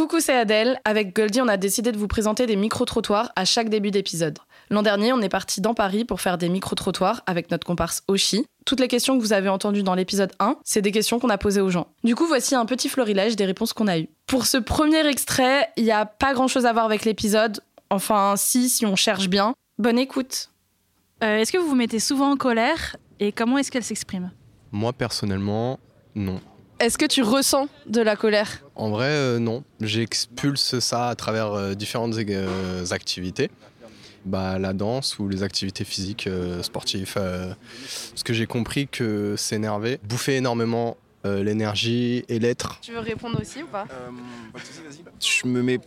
Coucou, c'est Adèle. Avec Goldie, on a décidé de vous présenter des micro-trottoirs à chaque début d'épisode. L'an dernier, on est parti dans Paris pour faire des micro-trottoirs avec notre comparse Oshi. Toutes les questions que vous avez entendues dans l'épisode 1, c'est des questions qu'on a posées aux gens. Du coup, voici un petit florilège des réponses qu'on a eues. Pour ce premier extrait, il n'y a pas grand-chose à voir avec l'épisode. Enfin, si, si on cherche bien. Bonne écoute. Euh, est-ce que vous vous mettez souvent en colère et comment est-ce qu'elle s'exprime? Moi, personnellement, non. Est-ce que tu ressens de la colère? En vrai, euh, non. J'expulse ça à travers euh, différentes euh, activités. Bah, la danse ou les activités physiques, euh, sportives. euh, parce que j'ai compris que s'énerver bouffait énormément euh, l'énergie et l'être. Tu veux répondre aussi ou pas? Je me mets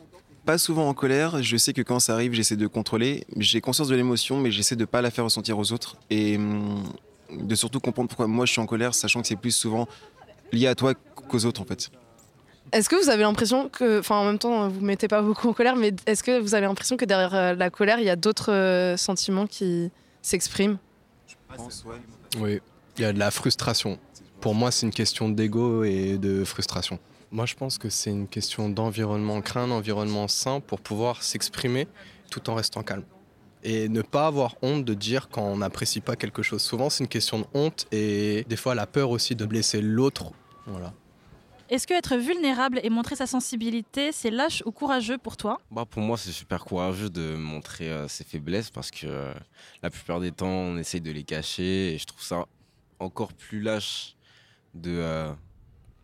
pas souvent en colère. Je sais que quand ça arrive, j'essaie de contrôler. J'ai conscience de l'émotion, mais j'essaie de pas la faire ressentir aux autres et hum, de surtout comprendre pourquoi moi je suis en colère, sachant que c'est plus souvent lié à toi qu'aux autres en fait. Est-ce que vous avez l'impression que, enfin en même temps, vous ne mettez pas beaucoup en colère, mais est-ce que vous avez l'impression que derrière euh, la colère, il y a d'autres euh, sentiments qui s'expriment? Oui, il y a de la frustration. Pour moi, c'est une question d'ego et de frustration. Moi, je pense que c'est une question d'environnement, créer un environnement sain pour pouvoir s'exprimer tout en restant calme. Et ne pas avoir honte de dire quand on n'apprécie pas quelque chose. Souvent, c'est une question de honte et des fois la peur aussi de blesser l'autre. Voilà. Est-ce que être vulnérable et montrer sa sensibilité, c'est lâche ou courageux pour toi? Bah, pour moi, c'est super courageux de montrer euh, ses faiblesses parce que euh, la plupart des temps, on essaye de les cacher et je trouve ça encore plus lâche de euh,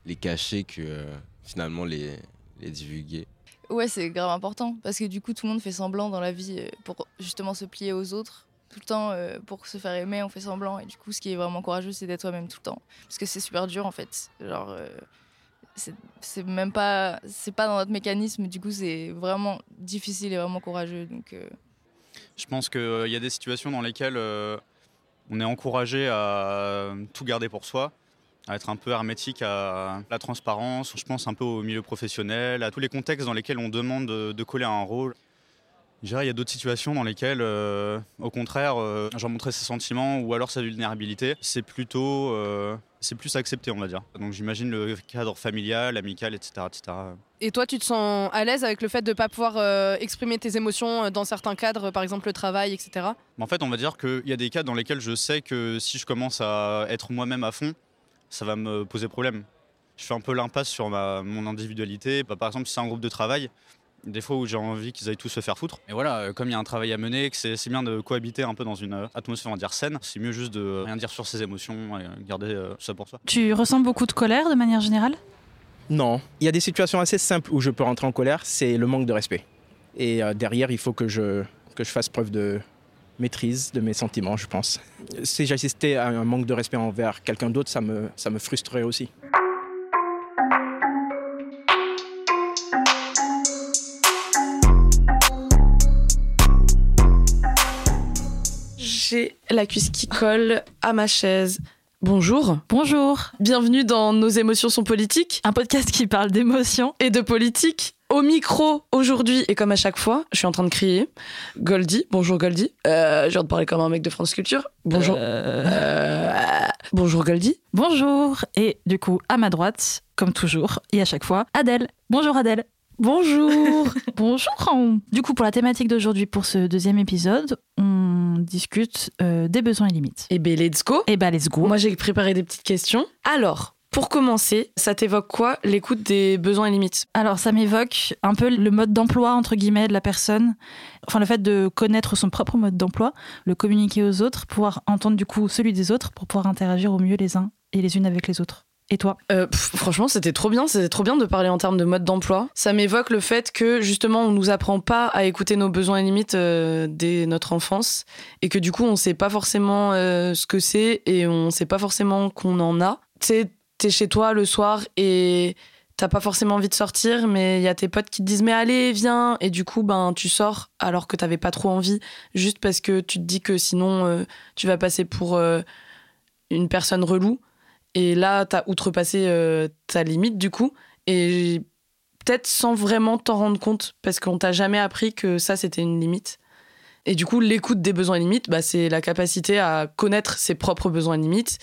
les cacher que euh, finalement les, les divulguer. Ouais, c'est grave important parce que du coup, tout le monde fait semblant dans la vie pour justement se plier aux autres. Tout le temps, euh, pour se faire aimer, on fait semblant. Et du coup, ce qui est vraiment courageux, c'est d'être toi-même tout le temps. Parce que c'est super dur en fait. Genre, euh, c'est même pas, c'est pas dans notre mécanisme. Du coup, c'est vraiment difficile et vraiment courageux. Donc, euh, Je pense qu'il y a des situations dans lesquelles euh, on est encouragé à tout garder pour soi, à être un peu hermétique à la transparence. Je pense un peu au milieu professionnel, à tous les contextes dans lesquels on demande de, de coller à un rôle. Je dirais, il y a d'autres situations dans lesquelles, euh, au contraire, euh, genre montrer ses sentiments ou alors sa vulnérabilité, c'est plutôt, euh, c'est plus accepté, on va dire. Donc j'imagine le cadre familial, amical, etc., etc. Et toi, tu te sens à l'aise avec le fait de ne pas pouvoir euh, exprimer tes émotions dans certains cadres, par exemple le travail, etc. En fait, on va dire qu'il y a des cas dans lesquels je sais que si je commence à être moi-même à fond, ça va me poser problème. Je fais un peu l'impasse sur ma, mon individualité. Bah, par exemple, si c'est un groupe de travail, des fois où j'ai envie qu'ils aillent tous se faire foutre. Et voilà, euh, comme il y a un travail à mener, que c'est bien de cohabiter un peu dans une euh, atmosphère, on va dire, saine, c'est mieux juste de rien dire sur ses émotions et garder euh, tout ça pour soi. Tu ressens beaucoup de colère de manière générale? Non, il y a des situations assez simples où je peux rentrer en colère, c'est le manque de respect. Et derrière, il faut que je, que je fasse preuve de maîtrise de mes sentiments, je pense. Si j'assistais à un manque de respect envers quelqu'un d'autre, ça me, ça me frustrerait aussi. J'ai la cuisse qui colle à ma chaise. Bonjour, Bonjour bienvenue dans Nos émotions sont politiques Un podcast qui parle d'émotions. et de politique. Au micro aujourd'hui, et comme à chaque fois, je suis en train de crier. Goldie, bonjour Goldie. Euh, je viens de parler comme un mec de France Culture. Bonjour. Euh, bonjour Goldie. Bonjour Et du coup, à ma droite, comme toujours, et à chaque fois, Adèle. Bonjour Adèle Bonjour. Bonjour Du coup, pour la thématique d'aujourd'hui, pour ce deuxième épisode, on discute euh, des besoins et limites. et ben let's go. Et bah, let's go Moi j'ai préparé des petites questions. Alors, pour commencer, ça t'évoque quoi l'écoute des besoins et limites? Alors, ça m'évoque un peu le mode d'emploi, entre guillemets, de la personne. Enfin, le fait de connaître son propre mode d'emploi, le communiquer aux autres, pouvoir entendre du coup celui des autres pour pouvoir interagir au mieux les uns et les unes avec les autres. Et toi Euh, franchement, c'était trop bien. C'était trop bien de parler en termes de mode d'emploi. Ça m'évoque le fait que justement, on nous apprend pas à écouter nos besoins et limites euh, dès notre enfance, et que du coup, on sait pas forcément euh, ce que c'est et on sait pas forcément qu'on en a. Tu sais, t'es chez toi le soir et t'as pas forcément envie de sortir, mais il y a tes potes qui te disent mais allez viens et du coup ben tu sors alors que t'avais pas trop envie, juste parce que tu te dis que sinon tu vas passer pour une personne relou. Et là, t'as outrepassé euh, ta limite, du coup. Et peut-être sans vraiment t'en rendre compte, parce qu'on t'a jamais appris que ça, c'était une limite. Et du coup, l'écoute des besoins et limites, bah, c'est la capacité à connaître ses propres besoins et limites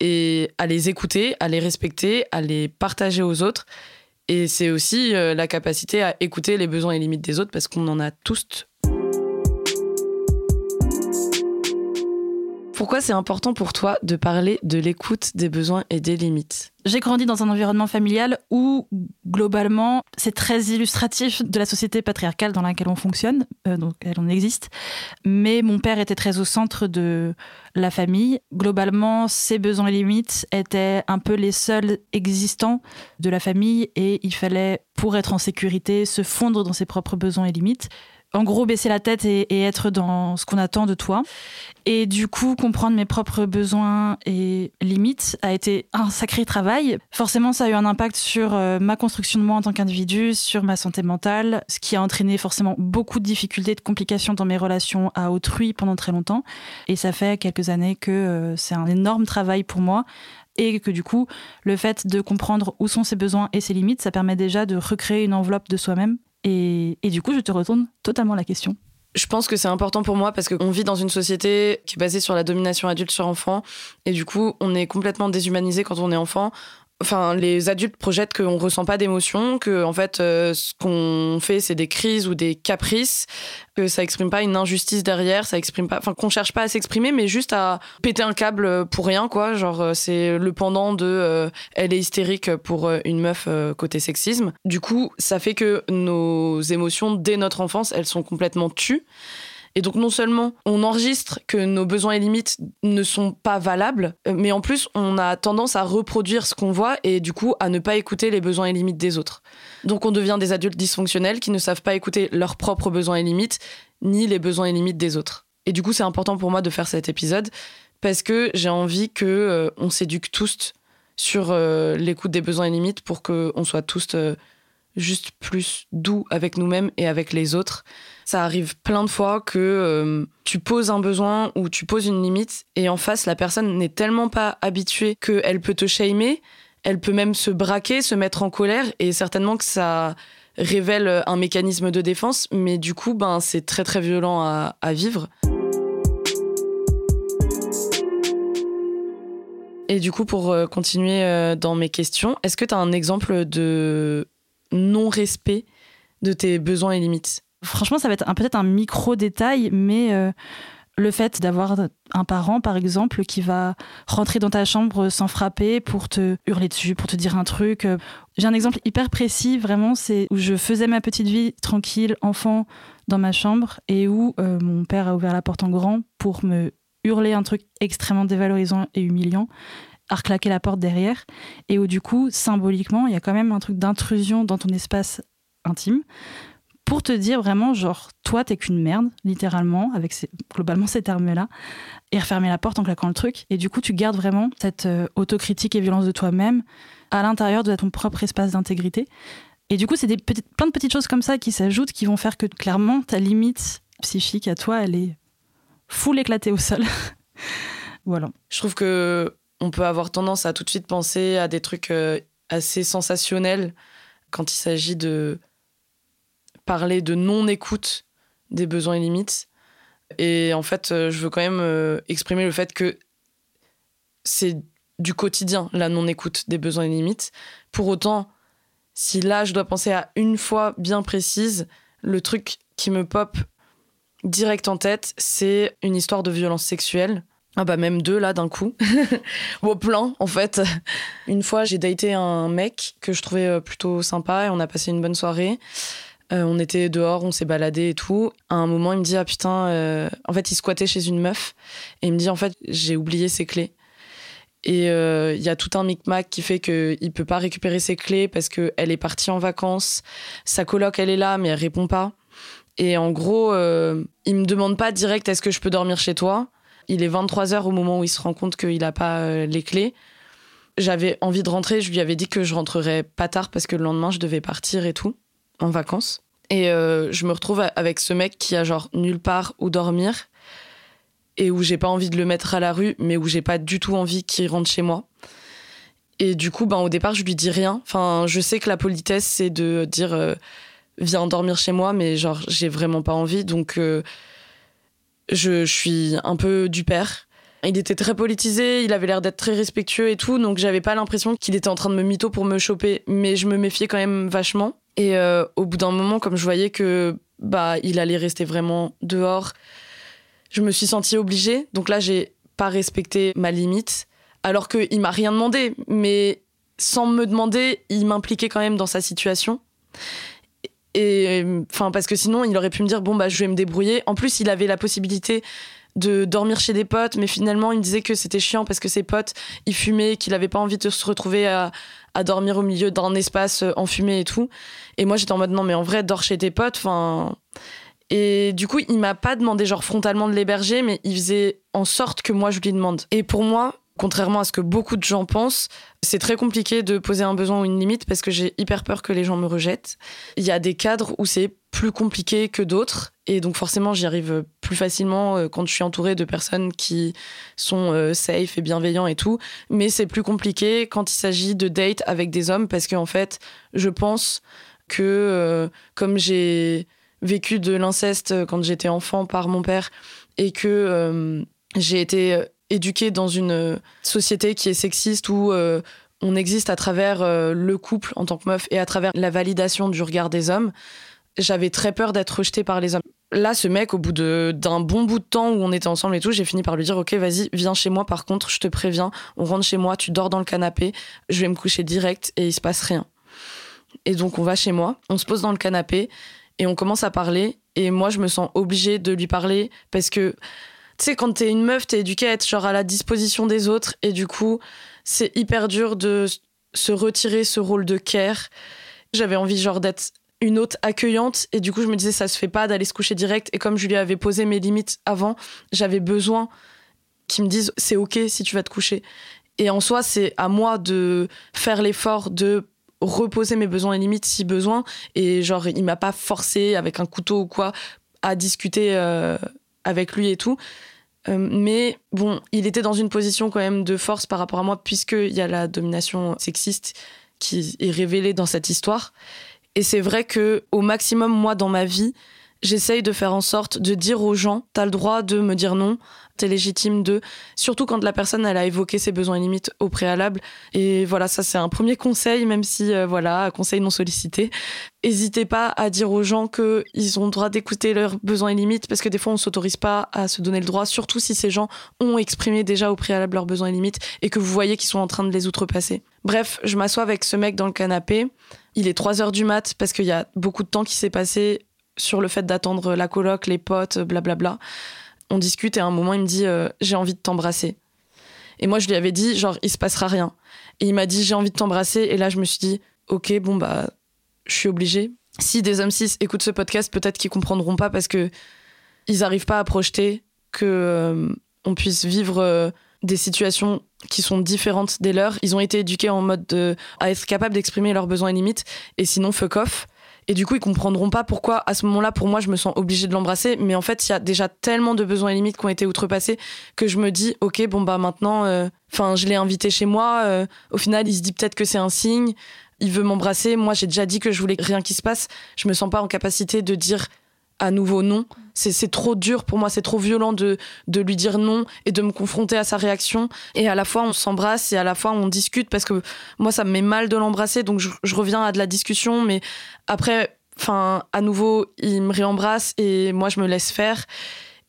et à les écouter, à les respecter, à les partager aux autres. Et c'est aussi la capacité à écouter les besoins et limites des autres parce qu'on en a tous Pourquoi c'est important pour toi de parler de l'écoute des besoins et des limites? J'ai grandi dans un environnement familial où, globalement, c'est très illustratif de la société patriarcale dans laquelle on fonctionne, euh, donc elle en existe. Mais mon père était très au centre de la famille. Globalement, ses besoins et limites étaient un peu les seuls existants de la famille et il fallait, pour être en sécurité, se fondre dans ses propres besoins et limites en gros baisser la tête et, être dans ce qu'on attend de toi. Et du coup, comprendre mes propres besoins et limites a été un sacré travail. Forcément, ça a eu un impact sur euh, ma construction de moi en tant qu'individu, sur ma santé mentale, ce qui a entraîné forcément beaucoup de difficultés, de complications dans mes relations à autrui pendant très longtemps. Et ça fait quelques années que euh, c'est un énorme travail pour moi et que du coup, le fait de comprendre où sont ses besoins et ses limites, ça permet déjà de recréer une enveloppe de soi-même et, du coup, je te retourne totalement la question. Je pense que c'est important pour moi parce qu'on vit dans une société qui est basée sur la domination adulte sur enfant. Et du coup, on est complètement déshumanisé quand on est enfant enfin, les adultes projettent qu'on ressent pas d'émotions, que en fait, euh, ce qu'on fait, c'est des crises ou des caprices, que ça exprime pas une injustice derrière, ça exprime pas, enfin, qu'on cherche pas à s'exprimer, mais juste à péter un câble pour rien, quoi. Genre, euh, c'est le pendant de euh, elle est hystérique pour une meuf côté sexisme. Du coup, ça fait que nos émotions dès notre enfance, elles sont complètement tues. Et donc non seulement on enregistre que nos besoins et limites ne sont pas valables, euh, mais en plus on a tendance à reproduire ce qu'on voit et du coup à ne pas écouter les besoins et limites des autres. Donc on devient des adultes dysfonctionnels qui ne savent pas écouter leurs propres besoins et limites ni les besoins et limites des autres. Et du coup c'est important pour moi de faire cet épisode parce que j'ai envie que euh, on s'éduque tous sur euh, l'écoute des besoins et limites pour qu'on soit tous juste plus doux avec nous-mêmes et avec les autres. Ça arrive plein de fois que euh, tu poses un besoin ou tu poses une limite et en face, la personne n'est tellement pas habituée qu'elle peut te shamer, elle peut même se braquer, se mettre en colère et certainement que ça révèle un mécanisme de défense, mais du coup, ben, c'est très très violent à, à vivre. Et du coup, pour euh, continuer euh, dans mes questions, est-ce que tu as un exemple de non-respect de tes besoins et limites? Franchement, ça va être peut-être un micro détail, mais euh, le fait d'avoir un parent, par exemple, qui va rentrer dans ta chambre sans frapper pour te hurler dessus, pour te dire un truc. Euh, j'ai un exemple hyper précis, vraiment, c'est où je faisais ma petite vie tranquille, enfant, dans ma chambre, et où euh, mon père a ouvert la porte en grand pour me hurler un truc extrêmement dévalorisant et humiliant à reclaquer la porte derrière, et où du coup, symboliquement, il y a quand même un truc d'intrusion dans ton espace intime, pour te dire vraiment, genre, toi, t'es qu'une merde, littéralement, avec globalement ces termes-là, et refermer la porte en claquant le truc. Et du coup, tu gardes vraiment cette euh, autocritique et violence de toi-même à l'intérieur de ton propre espace d'intégrité. Et du coup, c'est plein de petites choses comme ça qui s'ajoutent, qui vont faire que clairement, ta limite psychique à toi, elle est full éclatée au sol. voilà. Je trouve que on peut avoir tendance à tout de suite penser à des trucs euh, assez sensationnels quand il s'agit de parler de non-écoute des besoins et limites. Et en fait, euh, je veux quand même euh, exprimer le fait que c'est du quotidien, la non-écoute des besoins et limites. Pour autant, si là, je dois penser à une fois bien précise, le truc qui me pop direct en tête, c'est une histoire de violence sexuelle ah bah même deux là d'un coup. Au plein en fait. Une fois j'ai daté un mec que je trouvais euh, plutôt sympa et on a passé une bonne soirée. Euh, on était dehors, on s'est baladé et tout. À un moment il me dit ah putain, euh, en fait il squattait chez une meuf et il me dit en fait j'ai oublié ses clés. Et il y a tout un micmac qui fait qu'il peut pas récupérer ses clés parce qu'elle est partie en vacances. Sa coloc elle est là mais elle répond pas. Et en gros il me demande pas direct est-ce que je peux dormir chez toi? Il est 23h au moment où il se rend compte qu'il n'a pas euh, les clés. J'avais envie de rentrer, je lui avais dit que je rentrerais pas tard parce que le lendemain je devais partir et tout, en vacances. Et euh, je me retrouve avec ce mec qui a genre nulle part où dormir et où j'ai pas envie de le mettre à la rue, mais où j'ai pas du tout envie qu'il rentre chez moi. Et du coup, ben, au départ, je lui dis rien. Enfin, je sais que la politesse, c'est de dire euh, viens dormir chez moi, mais genre, j'ai vraiment pas envie. Donc, je, suis un peu du père. Il était très politisé, il avait l'air d'être très respectueux et tout, donc j'avais pas l'impression qu'il était en train de me mytho pour me choper, mais je me méfiais quand même vachement. Et euh, au bout d'un moment, comme je voyais que bah il allait rester vraiment dehors, je me suis sentie obligée. Donc là, j'ai pas respecté ma limite, alors qu'il m'a rien demandé, mais sans me demander, il m'impliquait quand même dans sa situation. Et enfin, parce que sinon, il aurait pu me dire bon bah je vais me débrouiller. En plus, il avait la possibilité de dormir chez des potes, mais finalement, il me disait que c'était chiant parce que ses potes, ils fumaient, qu'il avait pas envie de se retrouver à, à dormir au milieu d'un espace euh, enfumé et tout. Et moi, j'étais en mode non, mais en vrai, dors chez tes potes. Et du coup, il m'a pas demandé genre frontalement de l'héberger, mais il faisait en sorte que moi je lui demande. Et pour moi, contrairement à ce que beaucoup de gens pensent, c'est très compliqué de poser un besoin ou une limite parce que j'ai hyper peur que les gens me rejettent. Il y a des cadres où c'est plus compliqué que d'autres et donc forcément j'y arrive plus facilement euh, quand je suis entourée de personnes qui sont euh, safe et bienveillants et tout, mais c'est plus compliqué quand il s'agit de date avec des hommes parce qu'en fait je pense que euh, comme j'ai vécu de l'inceste quand j'étais enfant par mon père et que j'ai été éduquée dans une société qui est sexiste où on existe à travers le couple en tant que meuf et à travers la validation du regard des hommes, j'avais très peur d'être rejetée par les hommes. Là, ce mec, au bout d'un bon bout de temps où on était ensemble et tout, j'ai fini par lui dire Ok, vas-y, viens chez moi. Par contre, je te préviens, on rentre chez moi, tu dors dans le canapé, je vais me coucher direct et il se passe rien. Et donc, on va chez moi, on se pose dans le canapé et on commence à parler. Et moi, je me sens obligée de lui parler parce que tu sais, quand t'es une meuf, t'es éduquée à être genre à la disposition des autres. Et du coup, c'est hyper dur de se retirer ce rôle de care. J'avais envie genre d'être une hôte accueillante. Et du coup, je me disais, ça se fait pas d'aller se coucher direct. Et comme je lui avais posé mes limites avant, j'avais besoin qu'il me dise, c'est OK si tu vas te coucher. Et en soi, c'est à moi de faire l'effort de reposer mes besoins et limites si besoin. Et genre, il m'a pas forcé avec un couteau ou quoi à discuter. Euh, avec lui et tout. Euh, mais bon, il était dans une position quand même de force par rapport à moi, puisqu'il y a la domination sexiste qui est révélée dans cette histoire. Et c'est vrai que au maximum, moi, dans ma vie, j'essaye de faire en sorte de dire aux gens, t'as le droit de me dire non, t'es légitime de, surtout quand la personne elle a évoqué ses besoins et limites au préalable. Et voilà, ça c'est un premier conseil, même si euh, voilà, conseil non sollicité. N'hésitez pas à dire aux gens qu'ils ont le droit d'écouter leurs besoins et limites, parce que des fois on s'autorise pas à se donner le droit, surtout si ces gens ont exprimé déjà au préalable leurs besoins et limites et que vous voyez qu'ils sont en train de les outrepasser. Bref, je m'assois avec ce mec dans le canapé. Il est 3 heures du mat parce qu'il y a beaucoup de temps qui s'est passé sur le fait d'attendre la coloc, les potes, blablabla. On discute et à un moment, il me dit euh, J'ai envie de t'embrasser. Et moi, je lui avais dit Genre, il se passera rien. Et il m'a dit J'ai envie de t'embrasser. Et là, je me suis dit Ok, bon, bah, je suis obligée. Si des hommes cis écoutent ce podcast, peut-être qu'ils comprendront pas parce que ils n'arrivent pas à projeter que euh, on puisse vivre euh, des situations qui sont différentes des leurs. Ils ont été éduqués en mode de, à être capables d'exprimer leurs besoins et limites, et sinon fuck off. Et du coup, ils comprendront pas pourquoi, à ce moment-là, pour moi, je me sens obligée de l'embrasser. Mais en fait, il y a déjà tellement de besoins et limites qui ont été outrepassés que je me dis, ok, bon, bah maintenant, euh, enfin, je l'ai invité chez moi. Euh, au final, il se dit peut-être que c'est un signe. Il veut m'embrasser. Moi, j'ai déjà dit que je voulais rien qui se passe. Je me sens pas en capacité de dire à nouveau non. C'est trop dur pour moi, c'est trop violent de, de lui dire non et de me confronter à sa réaction. Et à la fois, on s'embrasse et à la fois, on discute parce que moi, ça me met mal de l'embrasser. Donc, je, reviens à de la discussion. Mais après, enfin, à nouveau, il me réembrasse et moi, je me laisse faire.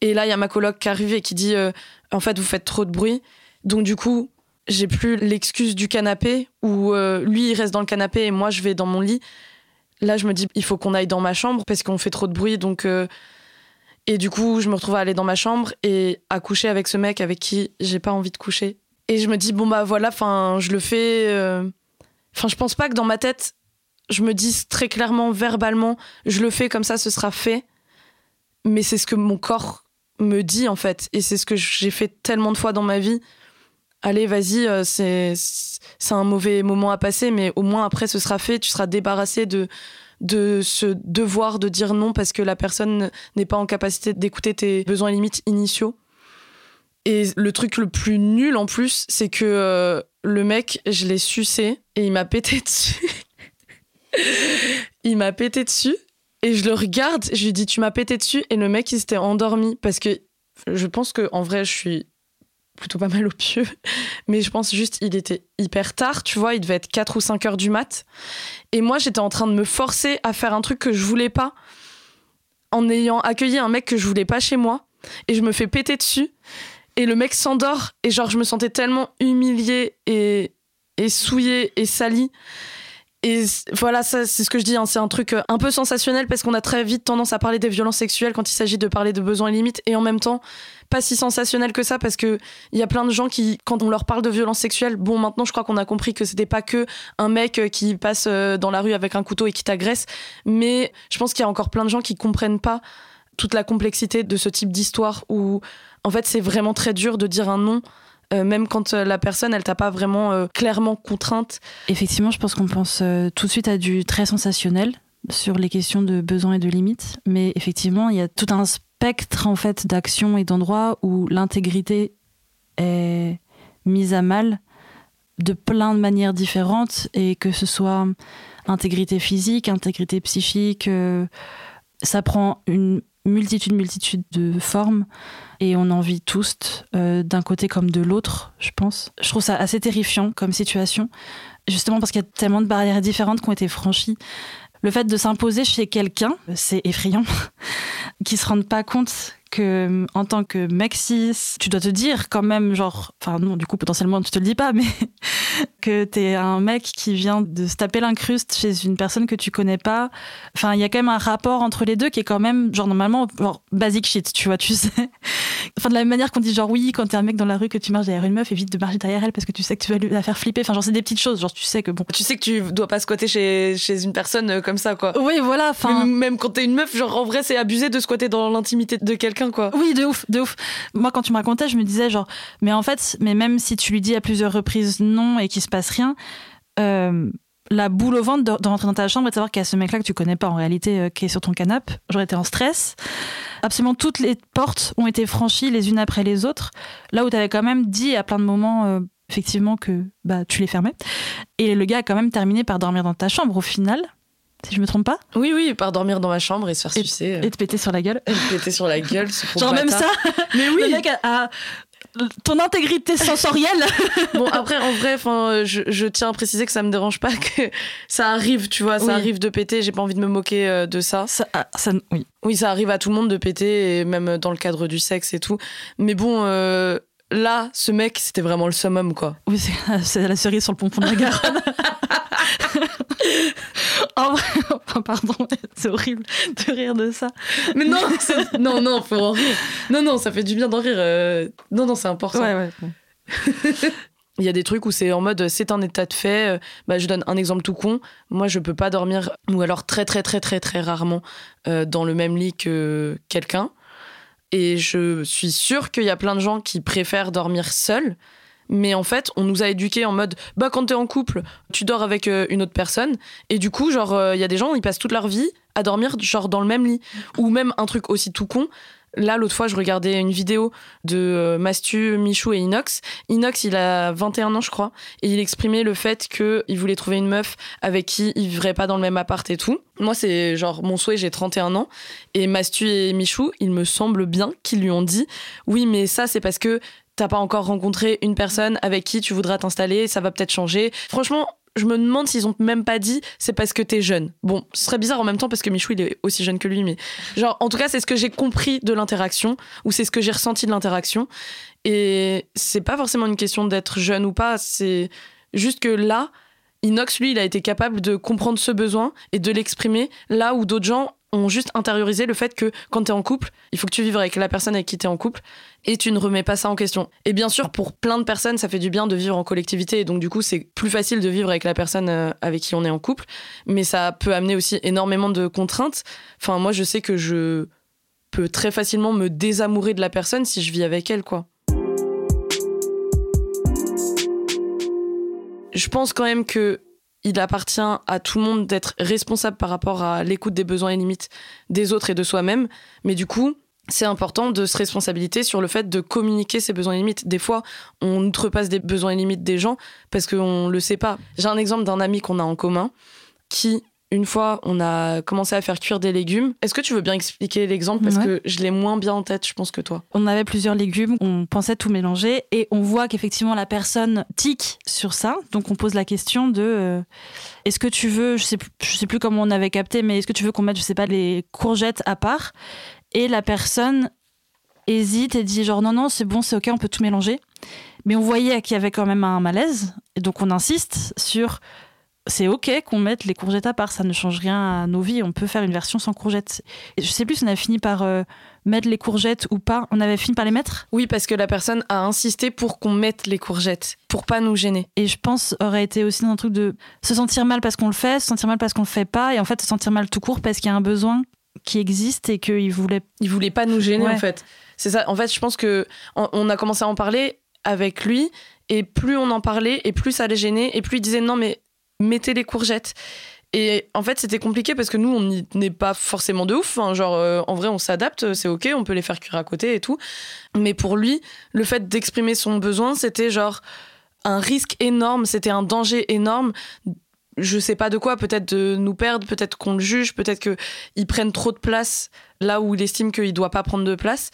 Et là, il y a ma coloc qui arrive et qui dit euh, En fait, vous faites trop de bruit. Donc, du coup, j'ai plus l'excuse du canapé où euh, lui, il reste dans le canapé et moi, je vais dans mon lit. Là, je me dis, il faut qu'on aille dans ma chambre parce qu'on fait trop de bruit. Donc, euh, Et du coup, je me retrouve à aller dans ma chambre et à coucher avec ce mec avec qui j'ai pas envie de coucher. Et je me dis, bon, bah voilà, enfin, je le fais. Euh, enfin, je pense pas que dans ma tête, je me dise très clairement, verbalement, je le fais comme ça, ce sera fait. Mais c'est ce que mon corps me dit, en fait. Et c'est ce que j'ai fait tellement de fois dans ma vie allez, vas-y, euh, c'est un mauvais moment à passer, mais au moins après ce sera fait, tu seras débarrassé de de ce devoir de dire non parce que la personne n'est pas en capacité d'écouter tes besoins limites initiaux. Et le truc le plus nul en plus, c'est que euh, le mec, je l'ai sucé et il m'a pété dessus. il m'a pété dessus et je le regarde, je lui dis tu m'as pété dessus et le mec il s'était endormi parce que je pense que en vrai je suis plutôt pas mal au pieu. Mais je pense juste, il était hyper tard, tu vois, il devait être 4 ou 5 heures du mat. Et moi, j'étais en train de me forcer à faire un truc que je voulais pas, en ayant accueilli un mec que je voulais pas chez moi. Et je me fais péter dessus. Et le mec s'endort. Et genre, je me sentais tellement humiliée et, et souillée et salie. Et voilà, ça, c'est ce que je dis. Hein, c'est un truc euh, un peu sensationnel parce qu'on a très vite tendance à parler des violences sexuelles quand il s'agit de parler de besoins et limites. Et en même temps, pas si sensationnel que ça parce que il y a plein de gens qui, quand on leur parle de violences sexuelles, bon, maintenant je crois qu'on a compris que c'était pas que un mec euh, qui passe euh, dans la rue avec un couteau et qui t'agresse. Mais je pense qu'il y a encore plein de gens qui comprennent pas toute la complexité de ce type d'histoire où, en fait, c'est vraiment très dur de dire un non euh, même quand la personne, elle t'a pas vraiment clairement contrainte. Effectivement, je pense qu'on pense tout de suite à du très sensationnel sur les questions de besoins et de limites, mais effectivement, il y a tout un spectre en fait d'actions et d'endroits où l'intégrité est mise à mal de plein de manières différentes et que ce soit intégrité physique, intégrité psychique, ça prend une multitude, multitude de formes et on en vit tous euh, d'un côté comme de l'autre, je pense. Je trouve ça assez terrifiant comme situation, justement parce qu'il y a tellement de barrières différentes qui ont été franchies. Le fait de s'imposer chez quelqu'un, c'est effrayant, qui se rendent pas compte que en tant que mec cis, tu dois te dire quand même, genre, enfin non, du coup potentiellement tu te le dis pas, mais que t'es un mec qui vient de se taper l'incruste chez une personne que tu connais pas. Enfin, il y a quand même un rapport entre les deux qui est quand même, genre normalement, genre basic shit, tu vois, tu sais. Enfin, de la même manière qu'on dit genre oui, quand t'es un mec dans la rue que tu marches derrière une meuf, évite de marcher derrière elle parce que tu sais que tu vas la faire flipper. Enfin, genre c'est des petites choses, genre tu sais que bon. Tu sais que tu dois pas squatter chez, chez une personne euh, comme ça, quoi. Oui, voilà. Enfin, même, même quand t'es une meuf, genre en vrai c'est abusé de squatter dans l'intimité de quelqu'un Oui, de ouf, de ouf. Moi, quand tu me racontais, je me disais genre, mais en fait, mais même si tu lui dis à plusieurs reprises non et qu'il se passe rien, euh, la boule au ventre de, rentrer dans ta chambre et de savoir qu'il y a ce mec-là que tu connais pas en réalité euh, qui est sur ton canapé. J'aurais été en stress. Absolument toutes les portes ont été franchies les unes après les autres. Là où tu avais quand même dit à plein de moments. Euh, effectivement que bah tu les fermais et le gars a quand même terminé par dormir dans ta chambre au final si je me trompe pas. Oui, oui, par dormir dans ma chambre et se faire sucer. Et te péter sur la gueule. Et te péter sur la gueule. Genre même ça Mais oui Le mec a, a ton intégrité sensorielle. bon, après, en vrai, je, je, tiens à préciser que ça me dérange pas que ça arrive, tu vois, ça Oui. arrive de péter. J'ai pas envie de me moquer euh, de ça. Ça, ah, ça- oui. Oui, ça arrive à tout le monde de péter, et même dans le cadre du sexe et tout. Mais bon, euh, là, ce mec, c'était vraiment le summum, quoi. Oui, c'est- c'est la cerise sur le pompon de la Garonne. en vrai, enfin, pardon, c'est horrible de rire de ça. Mais non, non, non, faut en rire. Non, non, ça fait du bien d'en rire. euh, Non, non, c'est important. Ouais, ouais. Il y a des trucs où c'est en mode c'est un état de fait. euh, Bah, je donne un exemple tout con. Moi, je peux pas dormir, ou alors très, très, très, très, très rarement, euh, dans le même lit que quelqu'un. Et je suis sûre qu'il y a plein de gens qui préfèrent dormir seuls. Mais en fait, on nous a éduqués en mode bah, quand t'es en couple, tu dors avec euh, une autre personne. Et du coup, genre, euh, il y a des gens, ils passent toute leur vie à dormir genre dans le même lit. Ou même un truc aussi tout con. Là, l'autre fois, je regardais une vidéo de euh, Mastu, Michou et Inox. Inox, il a 21 ans, je crois, et il exprimait le fait qu'il voulait trouver une meuf avec qui il vivrait pas dans le même appart et tout. Moi, c'est genre mon souhait, j'ai 31 ans, et Mastu et Michou, il me semble bien qu'ils lui ont dit Oui, mais ça, c'est parce que t'as pas encore rencontré une personne avec qui tu voudras t'installer, ça va peut-être changer. Franchement, je me demande s'ils ont même pas dit c'est parce que t'es jeune. Bon, ce serait bizarre en même temps parce que Michou il est aussi jeune que lui, mais genre en tout cas c'est ce que j'ai compris de l'interaction ou c'est ce que j'ai ressenti de l'interaction. Et c'est pas forcément une question d'être jeune ou pas, c'est juste que là, Inox lui il a été capable de comprendre ce besoin et de l'exprimer là où d'autres gens juste intériorisé le fait que quand t'es en couple, il faut que tu vives avec la personne avec qui t'es en couple et tu ne remets pas ça en question. Et bien sûr, pour plein de personnes, ça fait du bien de vivre en collectivité et donc du coup, c'est plus facile de vivre avec la personne euh, avec qui on est en couple, mais ça peut amener aussi énormément de contraintes. Enfin, moi, je sais que je peux très facilement me désamourer de la personne si je vis avec elle, quoi. Je pense quand même que il appartient à tout le monde d'être responsable par rapport à l'écoute des besoins et limites des autres et de soi-même. Mais du coup, c'est important de se responsabiliser sur le fait de communiquer ses besoins et limites. Des fois, on outrepasse des besoins et limites des gens parce qu'on le sait pas. J'ai un exemple d'un ami qu'on a en commun qui une fois, on a commencé à faire cuire des légumes. Est-ce que tu veux bien expliquer l'exemple? Parce Ouais. que je l'ai moins bien en tête, je pense, que toi. On avait plusieurs légumes, on pensait tout mélanger et on voit qu'effectivement la personne tique sur ça. Donc on pose la question de euh, est-ce que tu veux, je sais, je sais plus comment on avait capté, mais est-ce que tu veux qu'on mette, je sais pas, les courgettes à part? Et la personne hésite et dit genre non, non, c'est bon, c'est ok, on peut tout mélanger. Mais on voyait qu'il y avait quand même un malaise et donc on insiste sur c'est ok qu'on mette les courgettes à part, ça ne change rien à nos vies, on peut faire une version sans courgettes. Et je sais plus si on a fini par euh, mettre les courgettes ou pas. On avait fini par les mettre? Oui, parce que la personne a insisté pour qu'on mette les courgettes, pour pas nous gêner. et je pense aurait été aussi dans un truc de se sentir mal parce qu'on le fait, se sentir mal parce qu'on le fait pas et en fait se sentir mal tout court parce qu'il y a un besoin qui existe et qu'il voulait Il voulait pas nous gêner, Ouais. en fait. C'est ça. En fait, je pense que on- on a commencé à en parler avec lui, et plus on en parlait, et plus ça les gênait, et plus il disait non, mais mettez les courgettes. Et en fait, c'était compliqué parce que nous, on n'est pas forcément de ouf. Enfin, genre, euh, en vrai, on s'adapte, c'est ok, on peut les faire cuire à côté et tout. Mais pour lui, le fait d'exprimer son besoin, c'était genre un risque énorme, c'était un danger énorme. Je sais pas de quoi, peut-être de nous perdre, peut-être qu'on le juge, peut-être qu'il prenne trop de place là où il estime qu'il doit pas prendre de place.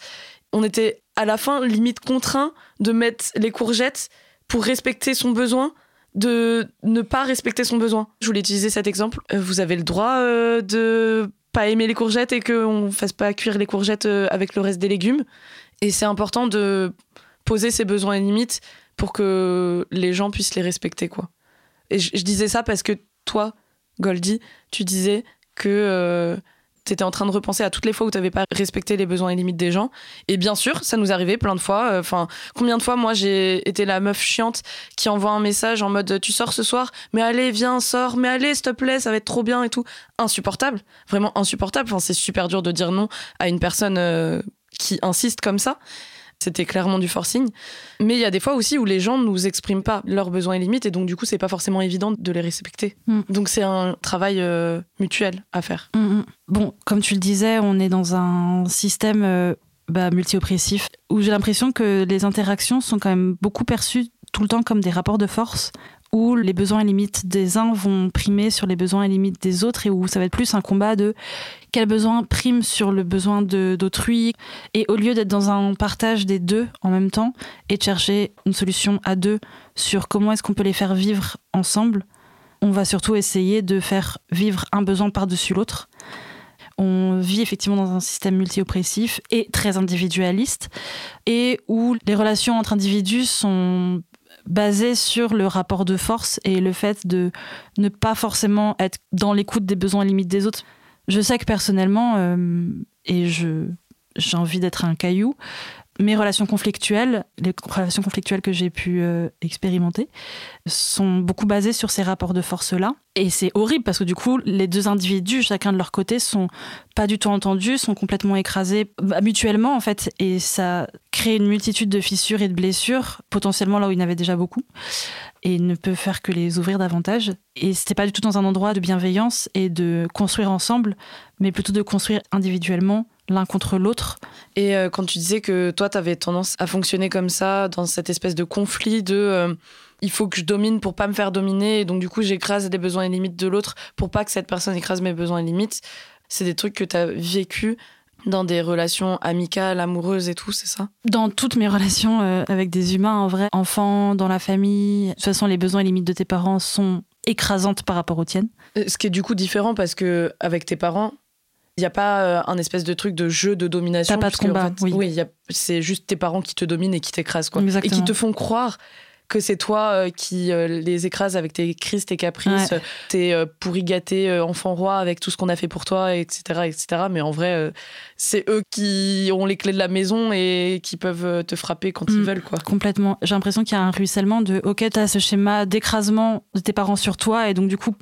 On était à la fin limite contraint de mettre les courgettes pour respecter son besoin de ne pas respecter son besoin. Je voulais utiliser cet exemple. Euh, Vous avez le droit euh, de pas aimer les courgettes et qu'on fasse pas cuire les courgettes euh, avec le reste des légumes. Et c'est important de poser ses besoins et limites pour que les gens puissent les respecter, quoi. Et je, disais ça parce que toi, Goldie, tu disais que t'étais en train de repenser à toutes les fois où t'avais pas respecté les besoins et limites des gens. Et bien sûr, ça nous arrivait plein de fois. Enfin, combien de fois, moi, j'ai été la meuf chiante qui envoie un message en mode tu sors ce soir, mais allez, viens, sors, mais allez, s'il te plaît, ça va être trop bien et tout. Insupportable, vraiment insupportable. Enfin, c'est super dur de dire non à une personne euh, qui insiste comme ça. C'était clairement du forcing. Mais il y a des fois aussi où les gens ne nous expriment pas leurs besoins et limites, et donc du coup, c'est pas forcément évident de les respecter. Mm. Donc c'est un travail euh, mutuel à faire. Mm, mm. Bon, comme tu le disais, on est dans un système euh, bah, multi-oppressif où j'ai l'impression que les interactions sont quand même beaucoup perçues tout le temps comme des rapports de force où les besoins et limites des uns vont primer sur les besoins et limites des autres et où ça va être plus un combat de quel besoin prime sur le besoin d'autrui et au lieu d'être dans un partage des deux en même temps et de chercher une solution à deux sur comment est-ce qu'on peut les faire vivre ensemble, on va surtout essayer de faire vivre un besoin par-dessus l'autre. On vit effectivement dans un système multi-oppressif et très individualiste, et où les relations entre individus sont basées sur le rapport de force et le fait de ne pas forcément être dans l'écoute des besoins limites des autres. Je sais que personnellement, euh, et j'ai envie d'être un caillou, mes relations conflictuelles, les relations conflictuelles que j'ai pu euh, expérimenter, sont beaucoup basées sur ces rapports de force-là. Et c'est horrible parce que du coup, les deux individus, chacun de leur côté, sont pas du tout entendus, sont complètement écrasés bah, mutuellement en fait. Et ça crée une multitude de fissures et de blessures, potentiellement là où il y en avait déjà beaucoup. Et ne peut faire que les ouvrir davantage. Et c'était pas du tout dans un endroit de bienveillance et de construire ensemble, mais plutôt de construire individuellement l'un contre l'autre. Et euh, quand tu disais que toi, tu avais tendance à fonctionner comme ça, dans cette espèce de conflit de euh, il faut que je domine pour pas me faire dominer, et donc du coup, j'écrase les besoins et limites de l'autre pour pas que cette personne écrase mes besoins et limites, c'est des trucs que tu as vécu dans des relations amicales, amoureuses et tout, c'est ça? Dans toutes mes relations euh, avec des humains, en vrai, enfants, dans la famille, de toute façon, les besoins et limites de tes parents sont écrasantes par rapport aux tiennes. Ce qui est du coup différent parce que avec tes parents, il n'y a pas euh, un espèce de truc de jeu de domination. T'as pas de en combat, fait, oui. c'est juste tes parents qui te dominent et qui t'écrasent, quoi. Et qui te font croire que c'est toi euh, qui euh, les écrases avec tes crises, tes caprices, Ouais. tes pourri gâtés euh, enfant roi avec tout ce qu'on a fait pour toi, etc. etc. Mais en vrai, c'est eux qui ont les clés de la maison et qui peuvent te frapper quand ils Mm. veulent, quoi. Complètement. J'ai l'impression qu'il y a un ruissellement de OK, t'as ce schéma d'écrasement de tes parents sur toi, et donc du coup,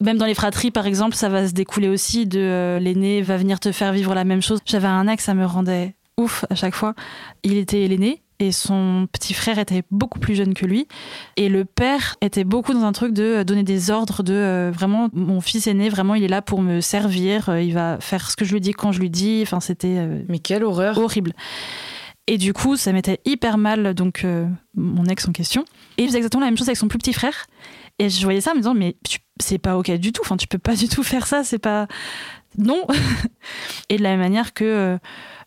même dans les fratries, par exemple, ça va se découler aussi de euh, l'aîné va venir te faire vivre la même chose. J'avais un ex, ça me rendait ouf à chaque fois. Il était l'aîné. Et son petit frère était beaucoup plus jeune que lui. Et le père était beaucoup dans un truc de euh, donner des ordres, de euh, vraiment, mon fils aîné, vraiment, il est là pour me servir, euh, il va faire ce que je lui dis quand je lui dis. Enfin, c'était euh, Mais quelle horreur horrible. Et du coup, ça m'était hyper mal, donc mon ex en question. Et il faisait exactement la même chose avec son plus petit frère. Et je voyais ça en me disant, mais c'est pas ok du tout. Enfin, tu peux pas du tout faire ça. C'est pas. Non. et de la même manière que. Euh,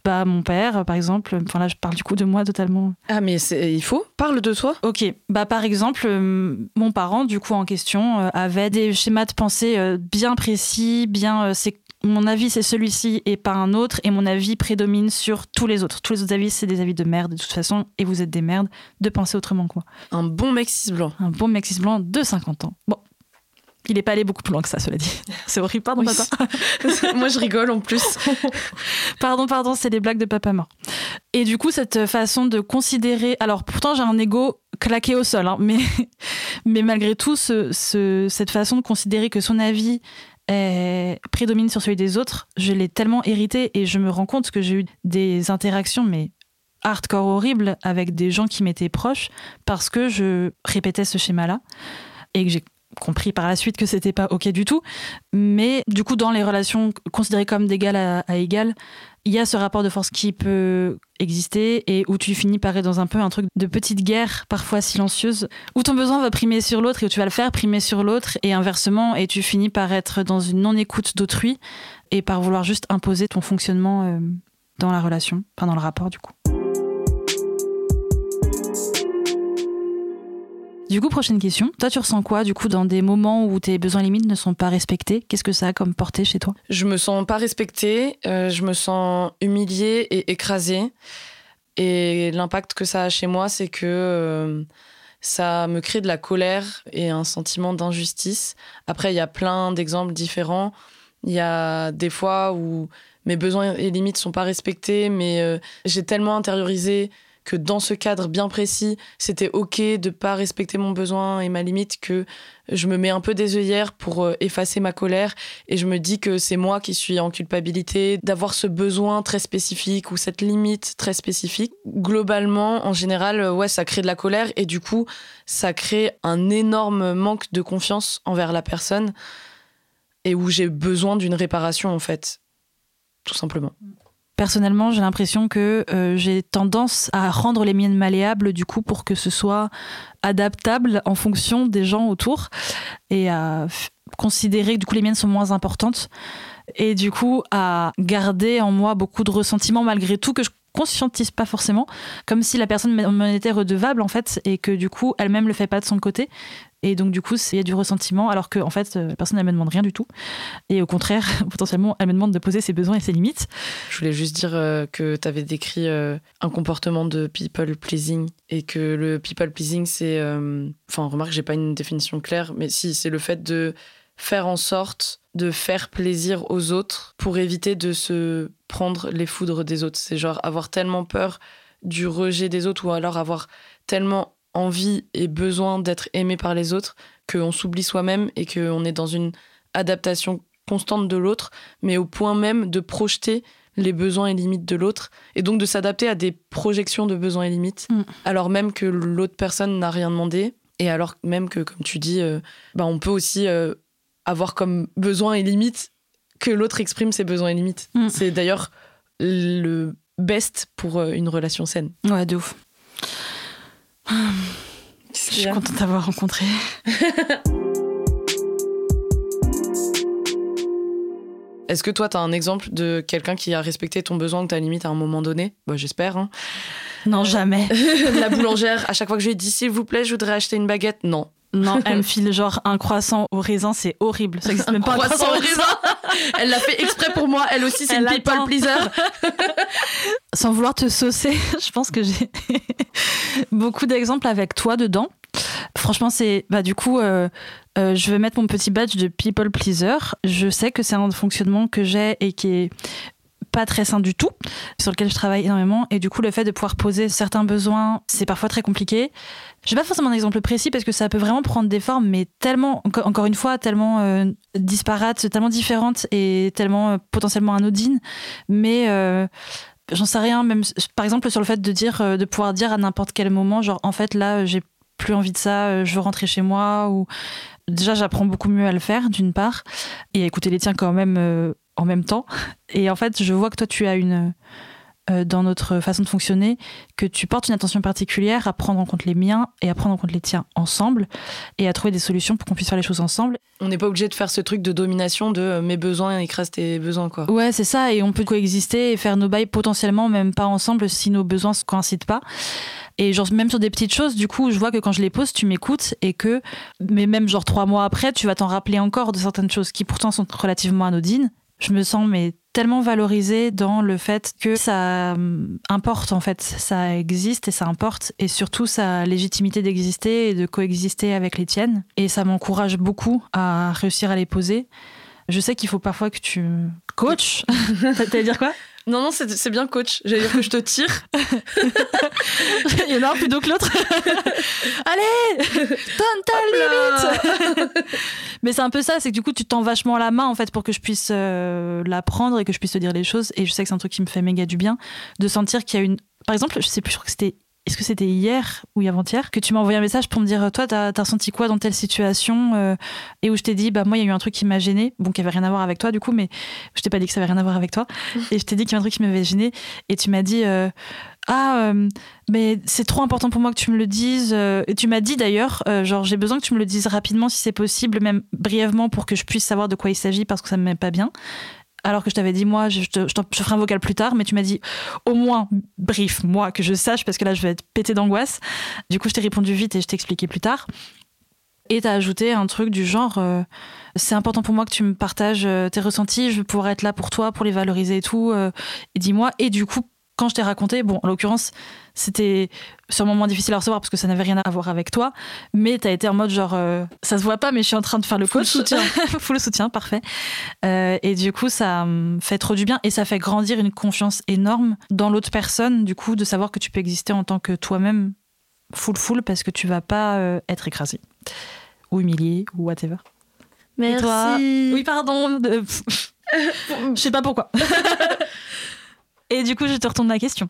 bah, mon père, par exemple, enfin là je parle du coup de moi totalement. Ah mais il faut, parle de toi? Ok, bah par exemple, euh, mon parent du coup en question euh, avait des schémas de pensée bien précis, bien c'est mon avis c'est celui-ci et pas un autre, et mon avis prédomine sur tous les autres. Tous les autres avis c'est des avis de merde de toute façon, et vous êtes des merdes de penser autrement quoi. Un bon mec cis blanc. Un bon mec cis blanc de 50 ans. Bon, il n'est pas allé beaucoup plus loin que ça, cela dit. C'est horrible, pardon, papa. Moi, je rigole en plus. pardon, pardon, c'est des blagues de papa mort. Et du coup, cette façon de considérer. Alors, pourtant, j'ai un ego claqué au sol, hein, mais, mais malgré tout, ce, cette façon de considérer que son avis prédomine sur celui des autres, je l'ai tellement hérité et je me rends compte que j'ai eu des interactions, mais hardcore horribles avec des gens qui m'étaient proches parce que je répétais ce schéma-là et que j'ai compris par la suite que c'était pas ok du tout. Mais du coup, dans les relations considérées comme d'égal à, égal, il y a ce rapport de force qui peut exister et où tu finis par être dans un peu un truc de petite guerre, parfois silencieuse, où ton besoin va primer sur l'autre et où tu vas le faire primer sur l'autre et inversement, et tu finis par être dans une non-écoute d'autrui et par vouloir juste imposer ton fonctionnement euh, dans la relation, enfin dans le rapport du coup. Du coup, prochaine question. Toi, tu ressens quoi, du coup, dans des moments où tes besoins limites ne sont pas respectés? Qu'est-ce que ça a comme portée chez toi? Je me sens pas respectée, euh, je me sens humiliée et écrasée. Et l'impact que ça a chez moi, c'est que euh, ça me crée de la colère et un sentiment d'injustice. Après, il y a plein d'exemples différents. Il y a des fois où mes besoins et limites sont pas respectés, mais euh, j'ai tellement intériorisé que dans ce cadre bien précis, c'était ok de pas respecter mon besoin et ma limite, que je me mets un peu des œillères pour euh, effacer ma colère et je me dis que c'est moi qui suis en culpabilité d'avoir ce besoin très spécifique ou cette limite très spécifique. Globalement, en général, euh, ouais, ça crée de la colère et du coup, ça crée un énorme manque de confiance envers la personne et où j'ai besoin d'une réparation en fait, tout simplement. Personnellement, j'ai l'impression que euh, j'ai tendance à rendre les miennes malléables du coup pour que ce soit adaptable en fonction des gens autour et à considérer que du coup les miennes sont moins importantes et du coup à garder en moi beaucoup de ressentiments malgré tout que je conscientise pas forcément, comme si la personne m'en était redevable en fait, et que du coup elle-même le fait pas de son côté. Et donc du coup, il y a du ressentiment, alors que en fait, la personne elle me demande rien du tout. Et au contraire, potentiellement, elle me demande de poser ses besoins et ses limites. Je voulais juste dire euh, que tu avais décrit euh, un comportement de people pleasing et que le people pleasing, c'est, euh, enfin, remarque, j'ai pas une définition claire, mais si c'est le fait de faire en sorte de faire plaisir aux autres pour éviter de se prendre les foudres des autres. C'est genre avoir tellement peur du rejet des autres ou alors avoir tellement envie et besoin d'être aimé par les autres qu'on s'oublie soi-même et qu'on est dans une adaptation constante de l'autre, mais au point même de projeter les besoins et limites de l'autre et donc de s'adapter à des projections de besoins et limites, mm. alors même que l'autre personne n'a rien demandé et alors même que, comme tu dis, euh, bah on peut aussi euh, avoir comme besoin et limite que l'autre exprime ses besoins et limites. Mm. C'est d'ailleurs le best pour euh, une relation saine. Ouais, de ouf. Je suis contente d'avoir rencontré. Est-ce que toi, tu as un exemple de quelqu'un qui a respecté ton besoin ou ta limite à un moment donné? Bah, J'espère. Hein. Non, jamais. La boulangère, à chaque fois que je lui ai dit s'il vous plaît, je voudrais acheter une baguette, non. Non, elle me file genre un croissant au raisin, c'est horrible. Ça existe même pas un croissant, au raisin. elle l'a fait exprès pour moi. Elle aussi, c'est une people pleaser. Sans vouloir te saucer, je pense que j'ai beaucoup d'exemples avec toi dedans. Franchement, c'est bah du coup, euh, euh, je vais mettre mon petit badge de people pleaser. Je sais que c'est un fonctionnement que j'ai et qui est pas très sain du tout, sur lequel je travaille énormément. Et du coup, le fait de pouvoir poser certains besoins, c'est parfois très compliqué. J'ai pas forcément un exemple précis parce que ça peut vraiment prendre des formes, mais tellement, encore une fois, tellement euh, disparates, tellement différentes et tellement euh, potentiellement anodines. Mais euh, j'en sais rien, même par exemple sur le fait de dire, de pouvoir dire à n'importe quel moment, genre en fait là, j'ai plus envie de ça, je veux rentrer chez moi ou déjà j'apprends beaucoup mieux à le faire d'une part et à écouter les tiens quand même en même temps. Et en fait, je vois que toi, tu as une, euh, dans notre façon de fonctionner que tu portes une attention particulière à prendre en compte les miens et à prendre en compte les tiens ensemble et à trouver des solutions pour qu'on puisse faire les choses ensemble. On n'est pas obligé de faire ce truc de domination de euh, mes besoins écrasent tes besoins, quoi. Ouais, c'est ça, et on peut coexister et faire nos bails potentiellement même pas ensemble si nos besoins ne coïncident pas. Et genre, même sur des petites choses, du coup, je vois que quand je les pose, tu m'écoutes et que, mais même genre trois mois après, tu vas t'en rappeler encore de certaines choses qui pourtant sont relativement anodines. Je me sens, mais tellement valorisée dans le fait que ça hum, importe en fait, ça existe et ça importe et surtout sa légitimité d'exister et de coexister avec les tiennes et ça m'encourage beaucoup à réussir à les poser. Je sais qu'il faut parfois que tu coach. T'allais dire quoi? Non, non, c'est bien coach. J'allais dire que je te tire. Il y en a un plutôt que l'autre. Allez, donne ta limite. Mais c'est un peu ça, c'est que du coup, tu tends vachement la main en fait pour que je puisse euh, la prendre et que je puisse te dire les choses. Et je sais que c'est un truc qui me fait méga du bien de sentir qu'il y a une. Par exemple, je sais plus, je crois que c'était. Est-ce que c'était hier ou avant-hier que tu m'as envoyé un message pour me dire toi t'as as ressenti quoi dans telle situation euh, et où je t'ai dit bah moi il y a eu un truc qui m'a gêné bon qui avait rien à voir avec toi du coup mais je t'ai pas dit que ça avait rien à voir avec toi. Et je t'ai dit qu'il y a un truc qui m'avait gêné et tu m'as dit euh, ah euh, mais c'est trop important pour moi que tu me le dises et tu m'as dit d'ailleurs genre j'ai besoin que tu me le dises rapidement si c'est possible même brièvement pour que je puisse savoir de quoi il s'agit parce que ça me met pas bien alors que je t'avais dit moi je, te, je, ferai un vocal plus tard mais tu m'as dit au moins brief moi que je sache parce que là je vais être pété d'angoisse. Du coup je t'ai répondu vite et je t'ai expliqué plus tard. Et t'as ajouté un truc du genre euh, c'est important pour moi que tu me partages euh, tes ressentis je pouvoir être là pour toi pour les valoriser et tout euh, et dis-moi. Et du coup quand je t'ai raconté, bon, en l'occurrence, c'était sûrement moins difficile à recevoir parce que ça n'avait rien à voir avec toi, mais t'as été en mode genre, euh, ça se voit pas, mais je suis en train de faire le Full coach. soutien. Full soutien, parfait. Euh, et du coup, ça fait trop du bien et ça fait grandir une confiance énorme dans l'autre personne, du coup, de savoir que tu peux exister en tant que toi-même, full full, parce que tu vas pas euh, être écrasé ou humilié ou whatever. Merci. toi? Oui, pardon. de- Je sais pas pourquoi. et du coup, je te retourne la question.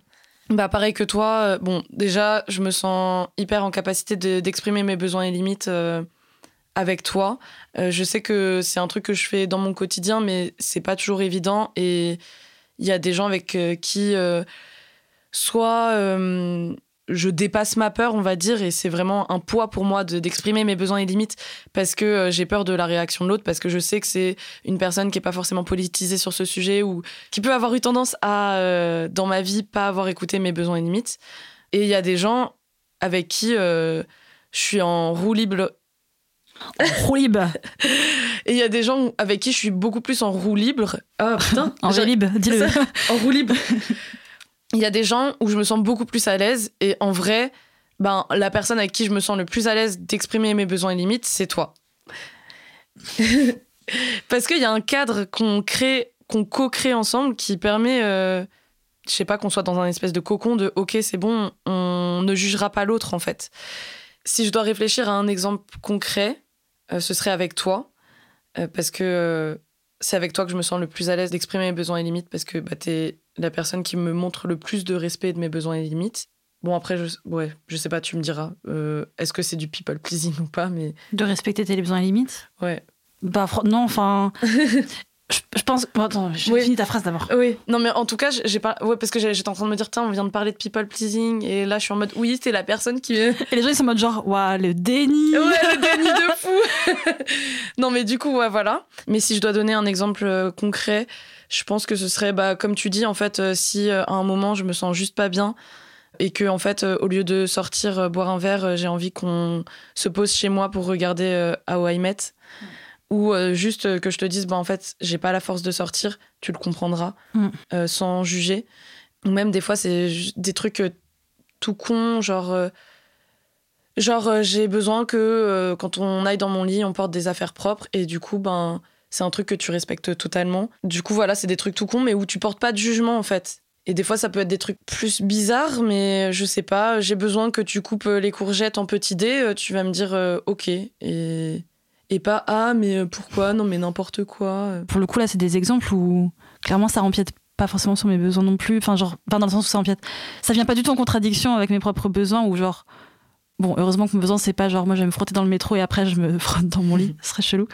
Bah pareil que toi, euh, bon déjà je me sens hyper en capacité de- d'exprimer mes besoins et limites euh, avec toi. Euh, je sais que c'est un truc que je fais dans mon quotidien mais c'est pas toujours évident et il y a des gens avec qui soit je dépasse ma peur on va dire et c'est vraiment un poids pour moi de- d'exprimer mes besoins et limites parce que euh, j'ai peur de la réaction de l'autre parce que je sais que c'est une personne qui est pas forcément politisée sur ce sujet ou qui peut avoir eu tendance à, euh, dans ma vie, pas avoir écouté mes besoins et limites. Et il y a des gens avec qui euh, je suis en roue libre. Roue libre. Et il y a des gens avec qui je suis beaucoup plus en roue libre. Ah putain En roue libre, dis-le. en roue libre. Il y a des gens où je me sens beaucoup plus à l'aise et en vrai, ben, la personne avec qui je me sens le plus à l'aise d'exprimer mes besoins et limites, c'est toi. Parce qu'il y a un cadre qu'on crée, qu'on co-crée ensemble qui permet, euh, je sais pas, qu'on soit dans un espèce de cocon de ok, c'est bon, on ne jugera pas l'autre en fait. Si je dois réfléchir à un exemple concret, euh, ce serait avec toi. euh, parce que euh, c'est avec toi que je me sens le plus à l'aise d'exprimer mes besoins et limites parce que bah, t'es la personne qui me montre le plus de respect de mes besoins et limites. Bon, après, je, ouais, je sais pas, tu me diras, euh, est-ce que c'est du people pleasing ou pas, mais De respecter tes besoins et limites? Ouais. Bah non, enfin. je, je pense. bon, attends, je Oui. finis ta phrase d'abord. Oui, non, mais en tout cas, j'ai pas. Ouais, parce que j'étais en train de me dire, tiens, on vient de parler de people pleasing, et là, je suis en mode, oui, c'est la personne qui. ouais, Et les gens ils sont en mode genre, waouh, le déni. le déni de fou Non, mais du coup, ouais, voilà. Mais si je dois donner un exemple euh, concret, je pense que ce serait, bah, comme tu dis, en fait, euh, si euh, à un moment, je me sens juste pas bien, et que, en fait, au lieu de sortir boire un verre, j'ai envie qu'on se pose chez moi pour regarder How I Met. Ou euh, juste euh, que je te dise, bah, en fait, j'ai pas la force de sortir, tu le comprendras, Mm. euh, sans juger. Ou même des fois, c'est des trucs euh, tout cons, genre. genre, j'ai besoin que quand on aille dans mon lit, on porte des affaires propres. Et du coup, ben, c'est un truc que tu respectes totalement. Du coup, voilà, c'est des trucs tout cons, mais où tu portes pas de jugement, en fait. Et des fois, ça peut être des trucs plus bizarres, mais je sais pas, j'ai besoin que tu coupes les courgettes en petits dés, tu vas me dire ok. Et, et pas ah, mais euh, pourquoi? Non, mais n'importe quoi. euh. Pour le coup, là, c'est des exemples où clairement ça empiète pas forcément sur mes besoins non plus. Enfin, genre, pas dans le sens où ça empiète. Ça vient pas du tout en contradiction avec mes propres besoins ou genre. Bon, heureusement que mon besoin, c'est pas genre moi je vais me frotter dans le métro et après je me frotte dans mon lit. Ce serait chelou.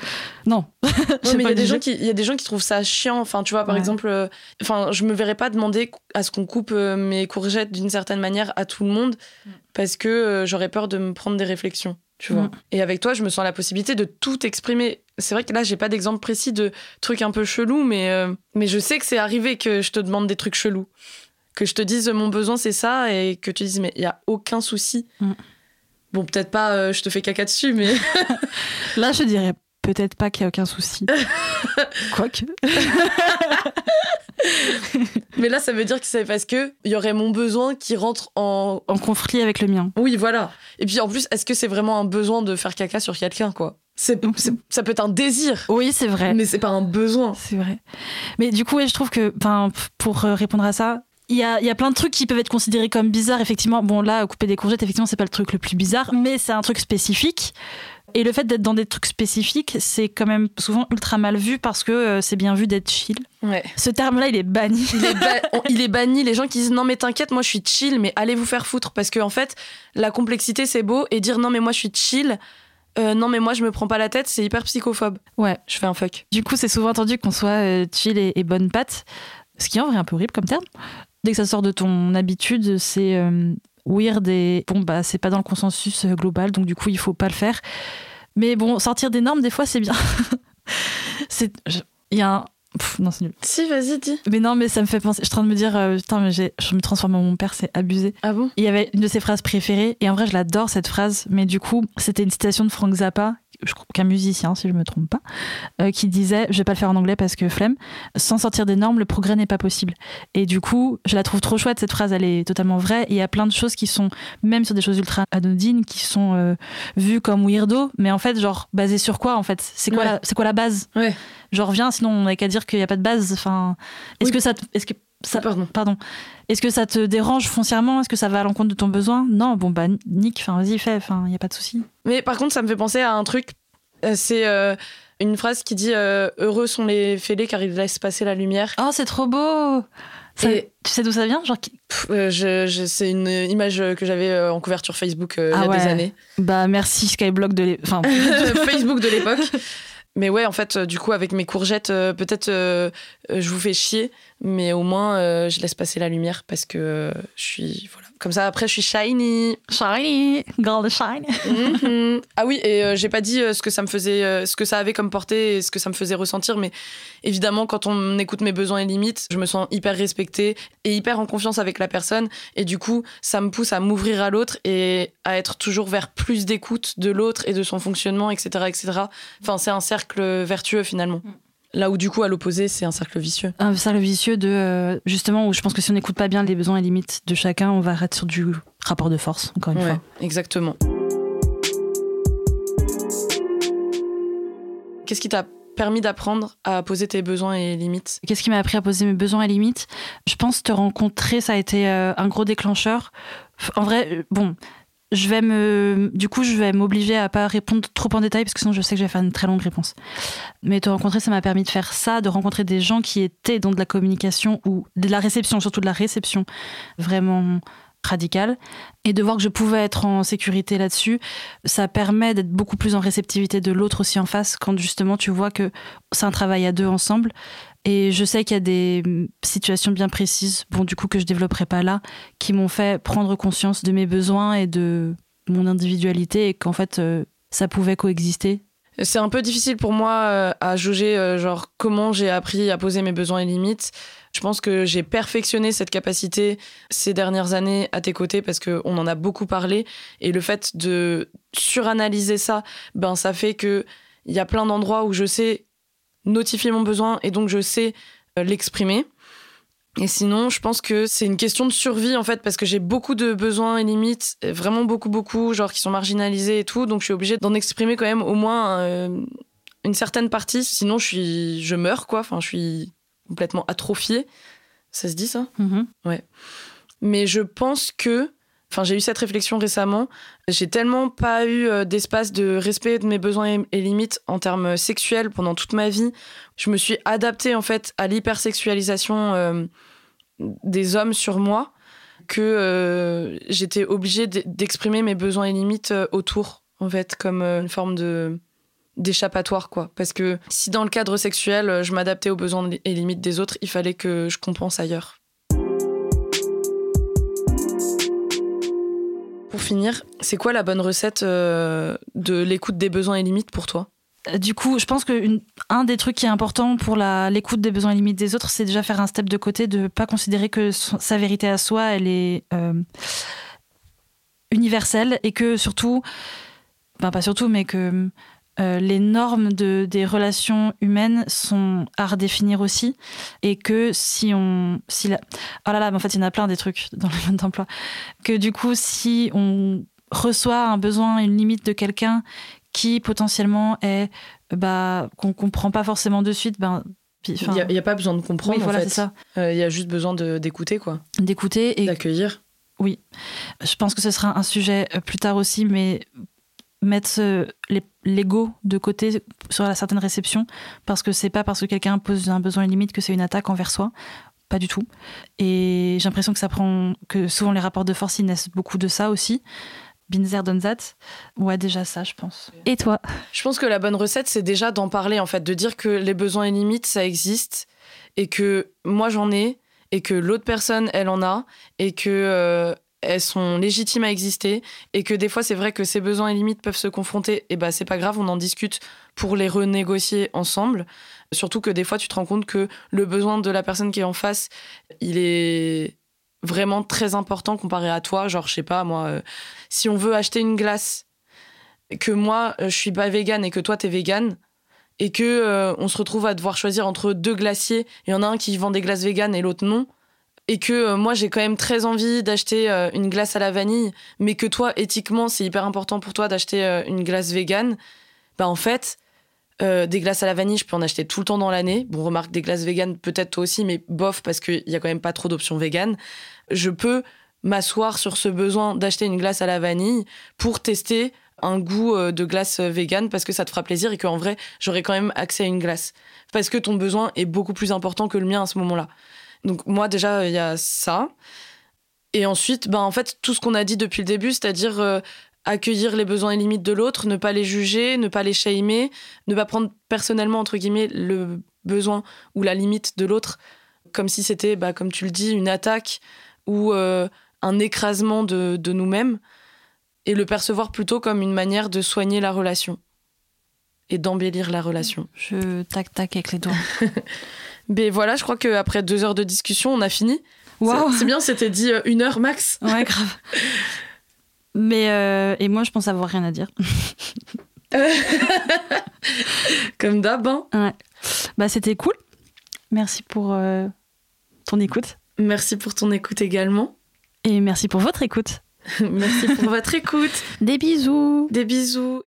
Non. non mais il y, a des gens qui, y a des gens qui trouvent ça chiant. Enfin, tu vois, par exemple, euh, enfin, je me verrais pas demander à ce qu'on coupe euh, mes courgettes d'une certaine manière à tout le monde mm. parce que euh, j'aurais peur de me prendre des réflexions. Tu vois. Mm. Et avec toi, je me sens la possibilité de tout exprimer. C'est vrai que là, j'ai pas d'exemple précis de trucs un peu chelous, mais, mais je sais que c'est arrivé que je te demande des trucs chelous. Que je te dise mon besoin, c'est ça, et que tu dises, mais il y a aucun souci. Mm. Bon, peut-être pas, euh, je te fais caca dessus, mais. Là, je dirais peut-être pas qu'il n'y a aucun souci. Quoique. mais là, ça veut dire que c'est parce que il y aurait mon besoin qui rentre en... en conflit avec le mien. Oui, voilà. Et puis en plus, est-ce que c'est vraiment un besoin de faire caca sur quelqu'un, quoi? C'est, ça peut être un désir. Oui, c'est vrai. Mais c'est pas un besoin. C'est vrai. Mais du coup, je trouve que, pour euh, répondre à ça, il y a, y a, plein de trucs qui peuvent être considérés comme bizarres, effectivement. Bon, là, couper des courgettes, effectivement, c'est pas le truc le plus bizarre, mais c'est un truc spécifique. Et le fait d'être dans des trucs spécifiques, c'est quand même souvent ultra mal vu parce que euh, c'est bien vu d'être chill. Ouais. Ce terme-là, il est banni. Il est, banni. Les gens qui disent non, mais t'inquiète, moi je suis chill, mais allez vous faire foutre. Parce que, en fait, la complexité, c'est beau. Et dire non, mais moi je suis chill, euh, non mais moi je me prends pas la tête, c'est hyper psychophobe. Ouais, je fais un fuck. Du coup, c'est souvent entendu qu'on soit euh, chill et, et, bonne patte, ce qui est en vrai un peu horrible comme terme. Dès que ça sort de ton habitude, c'est euh, weird et bon, bah, c'est pas dans le consensus euh, global, donc du coup, il faut pas le faire. Mais bon, sortir des normes, des fois, c'est bien. c'est. Il y a un. non, c'est nul. Si, vas-y, dis. Mais non, mais ça me fait penser. Je suis en train de me dire, euh, putain, mais je me transforme en mon père, c'est abusé. Ah bon? Il y avait une de ses phrases préférées, et en vrai, je l'adore cette phrase, mais du coup, c'était une citation de Frank Zappa qu'un musicien, si je me trompe pas, euh, qui disait, je vais pas le faire en anglais parce que flemme, sans sortir des normes, le progrès n'est pas possible. Et du coup, je la trouve trop chouette, cette phrase, elle est totalement vraie. il y a plein de choses qui sont, même sur des choses ultra anodines, qui sont euh, vues comme weirdo, mais en fait, genre, basées sur quoi, en fait? C'est quoi, la, c'est quoi la base? Ouais. Genre, viens, sinon on n'a qu'à dire qu'il n'y a pas de base. Enfin, est-ce que ça. Est-ce que ça, pardon. pardon. Est-ce que ça te dérange foncièrement? Est-ce que ça va à l'encontre de ton besoin? Non, bon bah nique, enfin vas-y fais, enfin il y a pas de souci. Mais par contre, ça me fait penser à un truc euh, c'est euh, une phrase qui dit euh, Heureux sont les fêlés car ils laissent passer la lumière. Oh, c'est trop beau Tu sais d'où ça vient? Genre... C'est une image que j'avais en couverture Facebook il y a ah des années. Bah merci Skyblock de enfin... Facebook de l'époque. Mais ouais, en fait, du coup, avec mes courgettes, peut-être je vous fais chier, mais au moins je laisse passer la lumière parce que je suis comme ça, après, je suis shiny. Shiny. Girl shine. Mhm. Ah oui, et euh, j'ai pas dit euh, ce que ça me faisait, euh, ce que ça avait comme portée et ce que ça me faisait ressentir, mais évidemment, quand on écoute mes besoins et limites, je me sens hyper respectée et hyper en confiance avec la personne. Et du coup, ça me pousse à m'ouvrir à l'autre et à être toujours vers plus d'écoute de l'autre et de son fonctionnement, etc., etc. Enfin, c'est un cercle vertueux finalement. Mm. Là où du coup, à l'opposé, c'est un cercle vicieux. Un cercle vicieux de euh, justement où je pense que si on n'écoute pas bien les besoins et limites de chacun, on va être sur du rapport de force, encore une fois. Exactement. Qu'est-ce qui t'a permis d'apprendre à poser tes besoins et limites? Qu'est-ce qui m'a appris à poser mes besoins et limites? Je pense te rencontrer, ça a été euh, un gros déclencheur. En vrai, euh, bon, je vais me, du coup, je vais m'obliger à pas répondre trop en détail parce que sinon je sais que je vais faire une très longue réponse. Mais te rencontrer, ça m'a permis de faire ça, de rencontrer des gens qui étaient dans de la communication ou de la réception, surtout de la réception vraiment radicale, et de voir que je pouvais être en sécurité là-dessus, ça permet d'être beaucoup plus en réceptivité de l'autre aussi en face quand justement tu vois que c'est un travail à deux ensemble et je sais qu'il y a des situations bien précises, bon, du coup, que je développerai pas là, qui m'ont fait prendre conscience de mes besoins et de mon individualité et qu'en fait, euh, ça pouvait coexister. C'est un peu difficile pour moi euh, à juger, euh, genre, comment j'ai appris à poser mes besoins et limites. Je pense que j'ai perfectionné cette capacité ces dernières années à tes côtés parce qu'on en a beaucoup parlé. Et le fait de suranalyser ça, ben, ça fait que il y a plein d'endroits où je sais notifier mon besoin et donc je sais euh, l'exprimer. Et sinon, je pense que c'est une question de survie en fait, parce que j'ai beaucoup de besoins et limites, vraiment beaucoup, beaucoup, genre qui sont marginalisés et tout, donc je suis obligée d'en exprimer quand même au moins euh, une certaine partie, sinon je suis, je meurs quoi, enfin je suis complètement atrophiée. Ça se dit ça? Mm-hmm. Ouais. Mais je pense que Enfin, j'ai eu cette réflexion récemment. J'ai tellement pas eu euh, d'espace de respect de mes besoins et limites en termes sexuels pendant toute ma vie. Je me suis adaptée en fait à l'hypersexualisation euh, des hommes sur moi. que euh, j'étais obligée d'exprimer mes besoins et limites autour, en fait, comme une forme de d'échappatoire quoi parce que si dans le cadre sexuel je m'adaptais aux besoins et limites des autres il fallait que je compense ailleurs pour finir c'est quoi la bonne recette de l'écoute des besoins et limites pour toi? Du coup, je pense que un des trucs qui est important pour l'écoute des besoins et limites des autres, c'est déjà faire un step de côté, de pas considérer que sa vérité à soi, elle est euh, universelle et que surtout, ben pas surtout, mais que euh, les normes de, des relations humaines sont à redéfinir aussi et que si on si la... oh là là mais en fait il y en a plein des trucs dans le mode d'emploi que du coup si on reçoit un besoin une limite de quelqu'un qui potentiellement est bah, qu'on comprend pas forcément de suite, ben, il n'y a, pas besoin de comprendre. voilà, c'est ça. Euh, il y a juste besoin d'écouter, quoi. D'écouter et d'accueillir. Oui, je pense que ce sera un sujet euh, plus tard aussi, mais mettre l'ego de côté sur la certaine réception, parce que c'est pas parce que quelqu'un pose un besoin limite que c'est une attaque envers soi. Pas du tout. Et j'ai l'impression que ça prend, que souvent les rapports de force ils naissent beaucoup de ça aussi. Binzer Donzat. Ouais, déjà ça, je pense. Et toi? Je pense que la bonne recette, c'est déjà d'en parler, en fait, de dire que les besoins et limites, ça existe, et que moi j'en ai, et que l'autre personne, elle en a, et que euh, elles sont légitimes à exister, et que des fois, c'est vrai que ces besoins et limites peuvent se confronter, et bah c'est pas grave, on en discute pour les renégocier ensemble. Surtout que des fois, tu te rends compte que le besoin de la personne qui est en face, il est vraiment très important comparé à toi. Genre, je sais pas, moi, euh, si on veut acheter une glace, que moi, euh, je suis pas vegan et que toi, t'es vegan, et que euh, on se retrouve à devoir choisir entre deux glaciers, il y en a un qui vend des glaces véganes et l'autre non, et que moi, j'ai quand même très envie d'acheter une glace à la vanille, mais que toi, éthiquement, c'est hyper important pour toi d'acheter une glace végane, bah en fait, euh, des glaces à la vanille, je peux en acheter tout le temps dans l'année. Bon, remarque, des glaces véganes, peut-être toi aussi, mais bof, parce qu'il y a quand même pas trop d'options véganes. Je peux m'asseoir sur ce besoin d'acheter une glace à la vanille pour tester un goût euh, de glace végane parce que ça te fera plaisir et qu'en vrai, j'aurai quand même accès à une glace. Parce que ton besoin est beaucoup plus important que le mien à ce moment-là. Donc, moi, déjà, il y a ça. Et ensuite, ben, en fait, tout ce qu'on a dit depuis le début, c'est-à-dire euh, accueillir les besoins et limites de l'autre, ne pas les juger, ne pas les shamer, ne pas prendre personnellement, entre guillemets, le besoin ou la limite de l'autre comme si c'était, bah, comme tu le dis, une attaque ou euh, un écrasement de, de nous-mêmes, et le percevoir plutôt comme une manière de soigner la relation et d'embellir la relation. Je tac-tac avec les doigts. Mais voilà, je crois qu'après deux heures de discussion, on a fini. Wow. C'est bien, c'était dit euh, une heure max. Ouais, grave. Mais euh, et moi, je pense avoir rien à dire. Comme d'hab. Hein. Ouais. Bah, c'était cool. Merci pour euh, ton écoute. Merci pour ton écoute également. Et merci pour votre écoute. merci pour votre écoute. Des bisous. Des bisous.